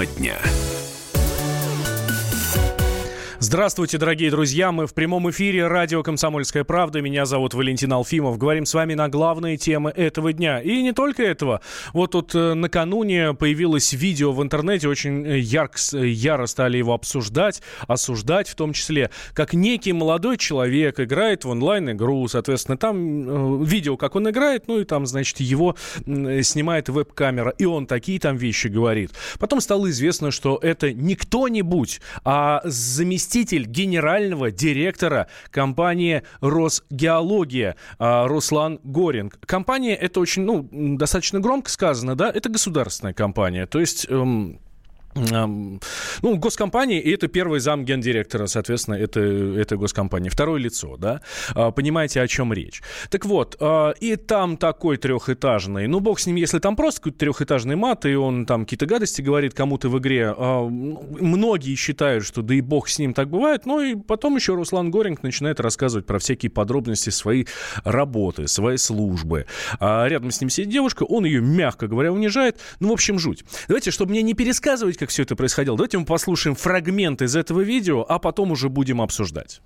Тема дня. Здравствуйте, дорогие друзья. Мы в прямом эфире радио «Комсомольская правда». Меня зовут Валентин Алфимов. Говорим с вами на главные темы этого дня. И не только этого. Вот тут э, накануне появилось видео в интернете. Очень э, ярко, яро стали его обсуждать, осуждать в том числе. Как некий молодой человек играет в онлайн-игру. Соответственно, там э, видео, как он играет. Ну и там, значит, его снимает веб-камера. И он такие там вещи говорит. Потом стало известно, что это не кто-нибудь, а заместитель заместитель генерального директора компании «Росгеология» а, Руслан Горинг. Компания, это очень, ну, достаточно громко сказано, да, это государственная компания. То есть... Эм, ну, госкомпании, и это первый зам гендиректора, соответственно, это, это госкомпании. Второе лицо, да? А, понимаете, о чем речь. Так вот, а, и там такой трехэтажный, ну, бог с ним, если там просто какой-то трехэтажный мат, и он там какие-то гадости говорит кому-то в игре, а, многие считают, что да и бог с ним так бывает, но и потом еще Руслан Горинг начинает рассказывать про всякие подробности своей работы, своей службы. Рядом с ним сидит девушка, он ее, мягко говоря, унижает. Ну, в общем, жуть. Давайте, чтобы мне не пересказывать как все это происходило. Давайте мы послушаем фрагмент из этого видео, а потом уже будем обсуждать.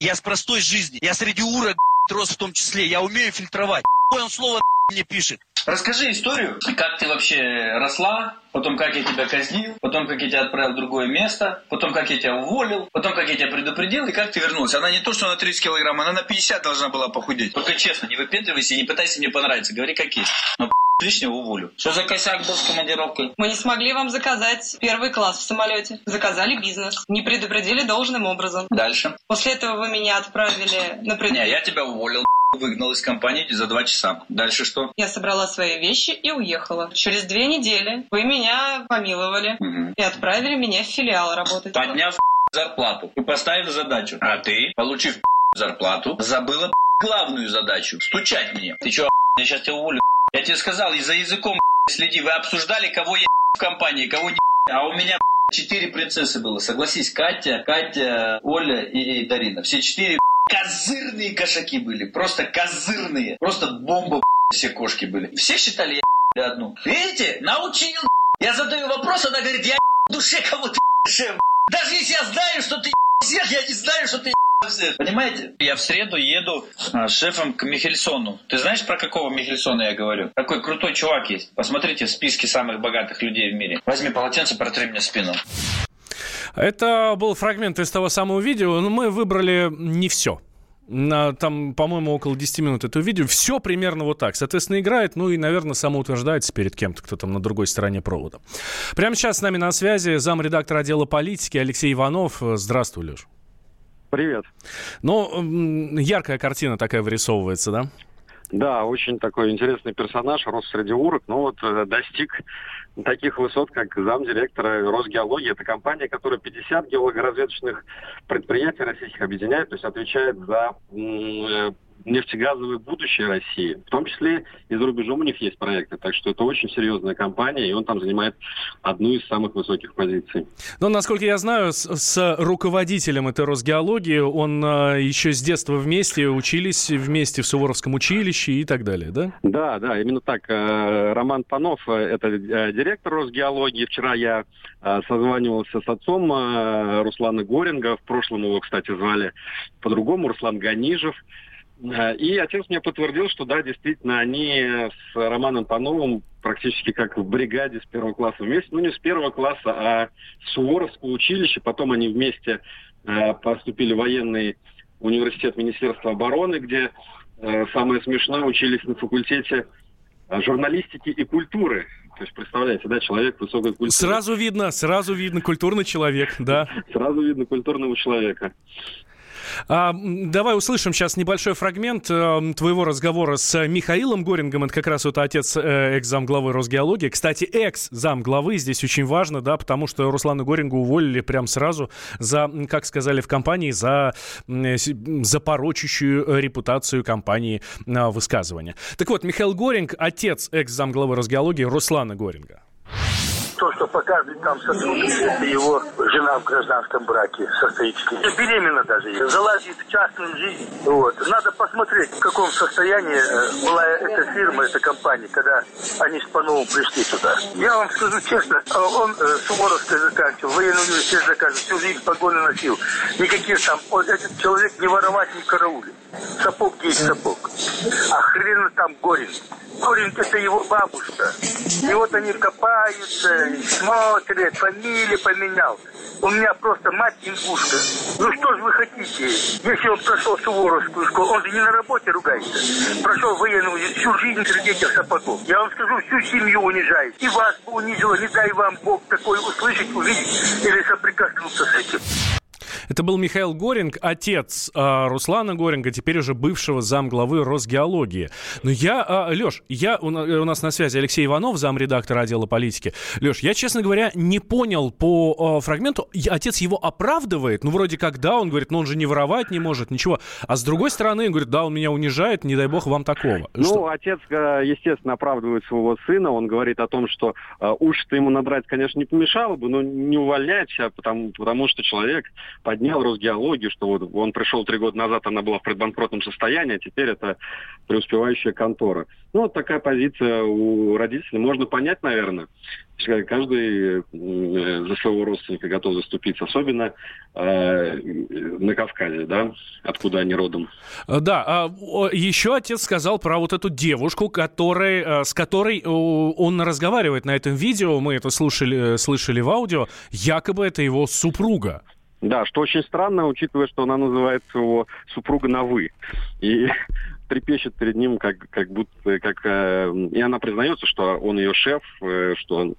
Я с простой жизни. Я среди урок рос в том числе. Я умею фильтровать. Он слово мне пишет. Расскажи историю, как ты вообще росла, потом как я тебя казнил, потом как я тебя отправил в другое место, потом как я тебя уволил, потом как я тебя предупредил и как ты вернулась. Она не то, что на 30 килограмм, она на 50 должна была похудеть. Только честно, не выпендривайся и не пытайся мне понравиться, говори как есть. Но лишнего уволю. Что за косяк был с командировкой? Мы не смогли вам заказать первый класс в самолете. Заказали бизнес. Не предупредили должным образом. Дальше? После этого вы меня отправили на пред... Не, я тебя уволил выгнал из компании за два часа. Дальше что? Я собрала свои вещи и уехала. Через две недели вы меня помиловали угу. и отправили меня в филиал работать. Подняв зарплату и поставив задачу. А ты, получив зарплату, забыла главную задачу – стучать мне. Ты что, я сейчас тебя уволю я тебе сказал, и за языком следи. Вы обсуждали, кого я в компании, кого не А у меня четыре принцессы было. Согласись, Катя, Катя, Оля и Дарина. Все четыре козырные кошаки были. Просто козырные. Просто бомба все кошки были. Все считали я одну. Видите? Научил. Я задаю вопрос, она говорит, я в душе кого-то шеф. Даже если я знаю, что ты всех, я не знаю, что ты Понимаете? Я в среду еду а, с шефом к Михельсону. Ты знаешь, про какого Михельсона я говорю? Такой крутой чувак есть. Посмотрите в списке самых богатых людей в мире. Возьми полотенце, протри мне спину. Это был фрагмент из того самого видео, но мы выбрали не все. Там, по-моему, около 10 минут это видео. Все примерно вот так. Соответственно, играет, ну и, наверное, самоутверждается перед кем-то, кто там на другой стороне провода. Прямо сейчас с нами на связи замредактор отдела политики Алексей Иванов. Здравствуй, Леш. Привет. Ну, яркая картина такая вырисовывается, да? Да, очень такой интересный персонаж, рос среди урок, но вот э, достиг таких высот, как замдиректора Росгеологии. Это компания, которая 50 геологоразведочных предприятий российских объединяет, то есть отвечает за э, нефтегазовое будущее России. В том числе и за рубежом у них есть проекты. Так что это очень серьезная компания, и он там занимает одну из самых высоких позиций. Но, насколько я знаю, с, с руководителем этой Росгеологии он э, еще с детства вместе учились, вместе в Суворовском училище и так далее, да? Да, да, именно так. Э, Роман Панов, э, это э, директор Росгеологии. Вчера я созванивался с отцом Руслана Горинга. В прошлом его, кстати, звали по-другому, Руслан Ганижев. Э, и отец мне подтвердил, что да, действительно, они с Романом Пановым практически как в бригаде с первого класса вместе, ну не с первого класса, а с Суворовского училища, потом они вместе э, поступили в военный университет Министерства обороны, где э, самое смешное учились на факультете э, журналистики и культуры. То есть, представляете, да, человек высокой культуры. Сразу видно, сразу видно культурный человек, да. Сразу видно культурного человека. А, давай услышим сейчас небольшой фрагмент э, твоего разговора с Михаилом Горингом. Это как раз вот отец э, экс-зам главы Росгеологии. Кстати, экс-зам главы здесь очень важно, да, потому что Руслана Горингу уволили прям сразу за, как сказали в компании, за, за порочащую репутацию компании э, высказывания. Так вот, Михаил Горинг, отец экс-зам главы Росгеологии Руслана Горинга то, что показывает там сотрудник, его жена в гражданском браке состоит. Беременна даже. Залазит в частную жизнь. Вот. Надо посмотреть, в каком состоянии э, была эта фирма, эта компания, когда они с Пановым пришли туда. Я вам скажу честно, э, он э, Суворовский заканчивал, военный университет заканчивал, всю жизнь погоны носил. Никаких там, вот этот человек не воровать, не караулит. Сапог есть сапог. А хрен там Горин. Горин это его бабушка. И вот они копаются, смотрят, фамилии поменял. У меня просто мать ингушка. Ну что же вы хотите? Если он прошел Суворовскую школу, он же не на работе ругается. Прошел военную, всю жизнь среди этих сапогов. Я вам скажу, всю семью унижает. И вас бы унизило, не дай вам Бог такое услышать, увидеть или соприкоснуться с этим. Это был Михаил Горинг, отец э, Руслана Горинга, теперь уже бывшего замглавы Росгеологии. Но я, э, Леш, я, у, у нас на связи Алексей Иванов, замредактор отдела политики. Леш, я, честно говоря, не понял по э, фрагменту, отец его оправдывает, ну, вроде как, да, он говорит, ну, он же не воровать не может, ничего. А с другой стороны, он говорит, да, он меня унижает, не дай бог вам такого. Ну, что? отец, э, естественно, оправдывает своего сына, он говорит о том, что э, уж-то ему надрать, конечно, не помешало бы, но не увольнять, а потому, потому что человек под поднял Росгеологию, что вот он пришел три года назад, она была в предбанкротном состоянии, а теперь это преуспевающая контора. Ну, вот такая позиция у родителей. Можно понять, наверное. Каждый за своего родственника готов заступиться, особенно э, на Кавказе, да, откуда они родом. Э, да, а, еще отец сказал про вот эту девушку, которой, э, с которой он разговаривает на этом видео, мы это слушали, слышали в аудио, якобы это его супруга. Да, что очень странно, учитывая, что она называет его супруга на «вы». И трепещет перед ним, как, как будто... Как, э, и она признается, что он ее шеф, э, что он...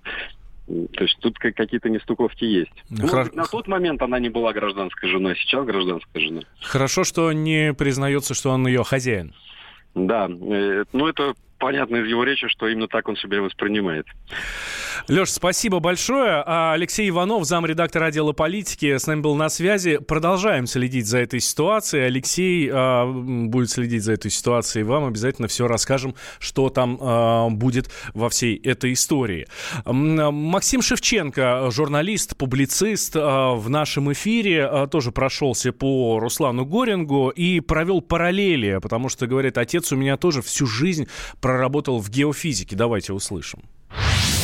То есть тут какие-то нестыковки есть. Ну, Хорошо. на тот момент она не была гражданской женой, сейчас гражданская жена. Хорошо, что не признается, что он ее хозяин. Да, э, ну это понятно из его речи, что именно так он себя воспринимает. Леш, спасибо большое. А Алексей Иванов, замредактор отдела политики, с нами был на связи. Продолжаем следить за этой ситуацией. Алексей а, будет следить за этой ситуацией. Вам обязательно все расскажем, что там а, будет во всей этой истории. Максим Шевченко, журналист, публицист, а, в нашем эфире а, тоже прошелся по Руслану Горингу и провел параллели, потому что, говорит, отец у меня тоже всю жизнь проработал в геофизике. Давайте услышим.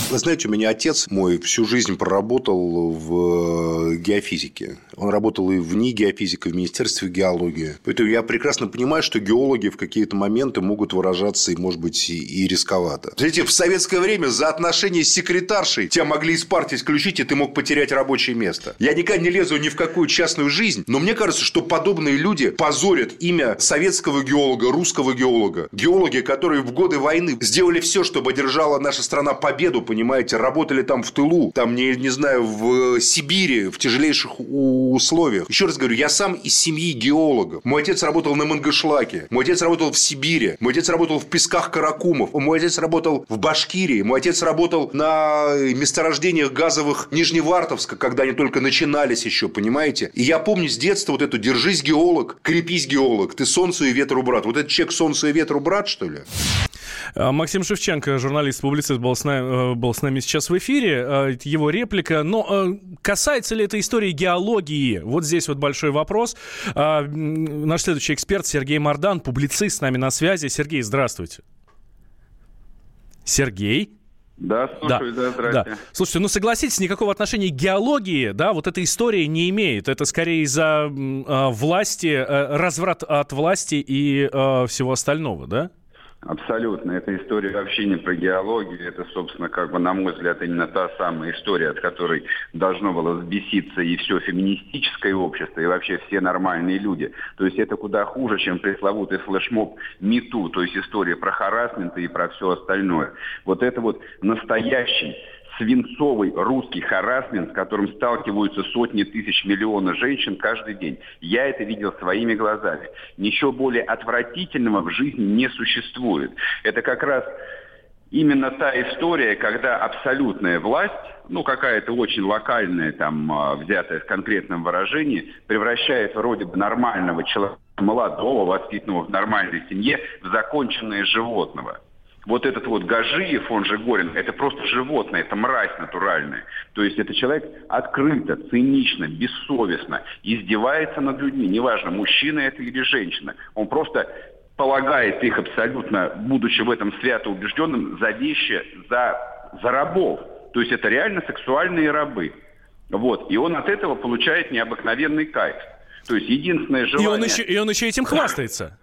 Вы знаете, у меня отец мой всю жизнь проработал в э, геофизике. Он работал и в НИИ геофизика, в Министерстве геологии. Поэтому я прекрасно понимаю, что геологи в какие-то моменты могут выражаться, и, может быть, и рисковато. Знаете, в советское время за отношения с секретаршей тебя могли из партии исключить, и ты мог потерять рабочее место. Я никогда не лезу ни в какую частную жизнь, но мне кажется, что подобные люди позорят имя советского геолога, русского геолога. Геологи, которые в годы войны сделали все, чтобы одержала наша страна победу, понимаете, работали там в тылу, там, не, не знаю, в Сибири, в тяжелейших условиях. Еще раз говорю, я сам из семьи геологов. Мой отец работал на Мангышлаке, мой отец работал в Сибири, мой отец работал в песках Каракумов, мой отец работал в Башкирии, мой отец работал на месторождениях газовых Нижневартовска, когда они только начинались еще, понимаете? И я помню с детства вот эту «держись, геолог, крепись, геолог, ты солнцу и ветру брат». Вот этот человек солнцу и ветру брат, что ли? А, Максим Шевченко, журналист-публицист, был с, нами, э, был с нами сейчас в эфире. А, его реплика. Но э, касается ли этой истории геологии? Вот здесь вот большой вопрос. А, наш следующий эксперт Сергей Мардан, публицист с нами на связи. Сергей, здравствуйте. Сергей? Да, слушаю, да, да. Да. Слушайте, ну согласитесь, никакого отношения к геологии, да, вот эта история не имеет. Это скорее из-за э, власти, э, разврат от власти и э, всего остального, да? Абсолютно. Эта история вообще не про геологию. Это, собственно, как бы, на мой взгляд, именно та самая история, от которой должно было взбеситься и все феминистическое общество, и вообще все нормальные люди. То есть это куда хуже, чем пресловутый флешмоб МИТУ, то есть история про харасмент и про все остальное. Вот это вот настоящий свинцовый русский харасмент, с которым сталкиваются сотни тысяч миллионов женщин каждый день. Я это видел своими глазами. Ничего более отвратительного в жизни не существует. Это как раз именно та история, когда абсолютная власть, ну какая-то очень локальная, там, а, взятая в конкретном выражении, превращает вроде бы нормального человека, молодого, воспитанного в нормальной семье, в законченное животного вот этот вот Гажиев, он же Горин, это просто животное, это мразь натуральная. То есть это человек открыто, цинично, бессовестно издевается над людьми, неважно, мужчина это или женщина. Он просто полагает их абсолютно, будучи в этом свято убежденным, за вещи, за, за рабов. То есть это реально сексуальные рабы. Вот. И он от этого получает необыкновенный кайф. То есть единственное желание... И он еще, и он еще этим хвастается.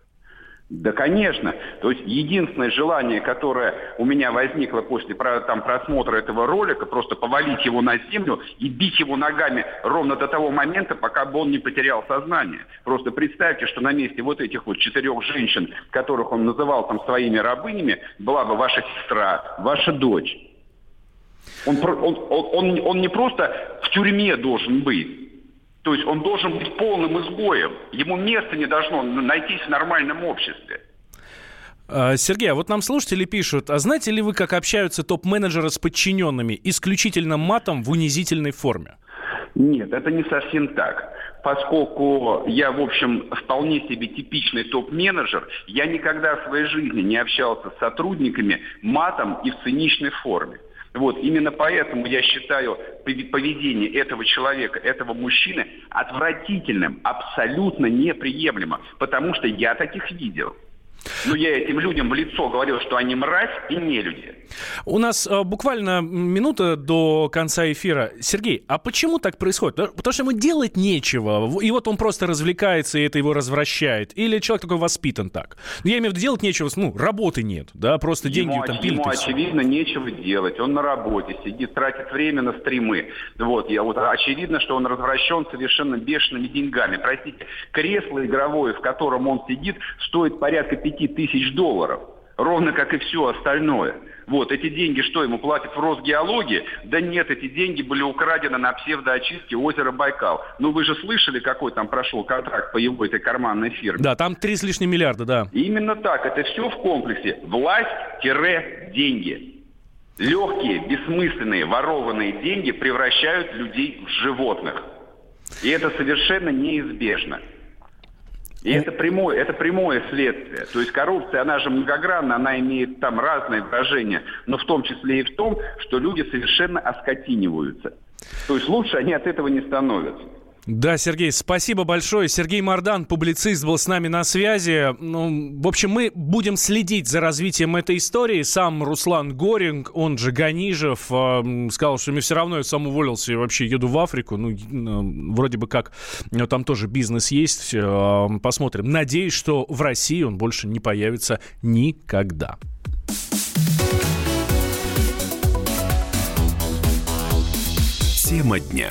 Да, конечно. То есть единственное желание, которое у меня возникло после там, просмотра этого ролика, просто повалить его на землю и бить его ногами ровно до того момента, пока бы он не потерял сознание. Просто представьте, что на месте вот этих вот четырех женщин, которых он называл там своими рабынями, была бы ваша сестра, ваша дочь. Он, он, он, он не просто в тюрьме должен быть, то есть он должен быть полным изгоем. Ему место не должно найтись в нормальном обществе. А, Сергей, а вот нам слушатели пишут, а знаете ли вы, как общаются топ-менеджеры с подчиненными исключительно матом в унизительной форме? Нет, это не совсем так. Поскольку я, в общем, вполне себе типичный топ-менеджер, я никогда в своей жизни не общался с сотрудниками матом и в циничной форме. Вот, именно поэтому я считаю поведение этого человека, этого мужчины отвратительным, абсолютно неприемлемым, потому что я таких видел. Но я этим людям в лицо говорил, что они мразь и не люди. У нас э, буквально минута до конца эфира. Сергей, а почему так происходит? Потому что ему делать нечего, и вот он просто развлекается, и это его развращает. Или человек такой воспитан так? Ну, я имею в виду, делать нечего, ну, работы нет, да, просто ему, деньги там пилит. Ему, очевидно, нечего делать. Он на работе сидит, тратит время на стримы. Вот, я, вот, очевидно, что он развращен совершенно бешеными деньгами. Простите, кресло игровое, в котором он сидит, стоит порядка 5 тысяч долларов. Ровно как и все остальное. Вот, эти деньги что, ему платят в Росгеологии? Да нет, эти деньги были украдены на псевдоочистке озера Байкал. Ну вы же слышали, какой там прошел контракт по его этой карманной фирме? Да, там три с лишним миллиарда, да. Именно так, это все в комплексе. Власть-деньги. Легкие, бессмысленные, ворованные деньги превращают людей в животных. И это совершенно неизбежно. И это прямое, это прямое следствие. То есть коррупция, она же многогранна, она имеет там разные выражения, но в том числе и в том, что люди совершенно оскотиниваются. То есть лучше они от этого не становятся. Да, Сергей, спасибо большое. Сергей Мардан, публицист, был с нами на связи. Ну, в общем, мы будем следить за развитием этой истории. Сам Руслан Горинг, он же Ганижев, э, сказал, что мне все равно я сам уволился и вообще еду в Африку. Ну, э, вроде бы как э, там тоже бизнес есть. Э, посмотрим. Надеюсь, что в России он больше не появится никогда. Тема дня.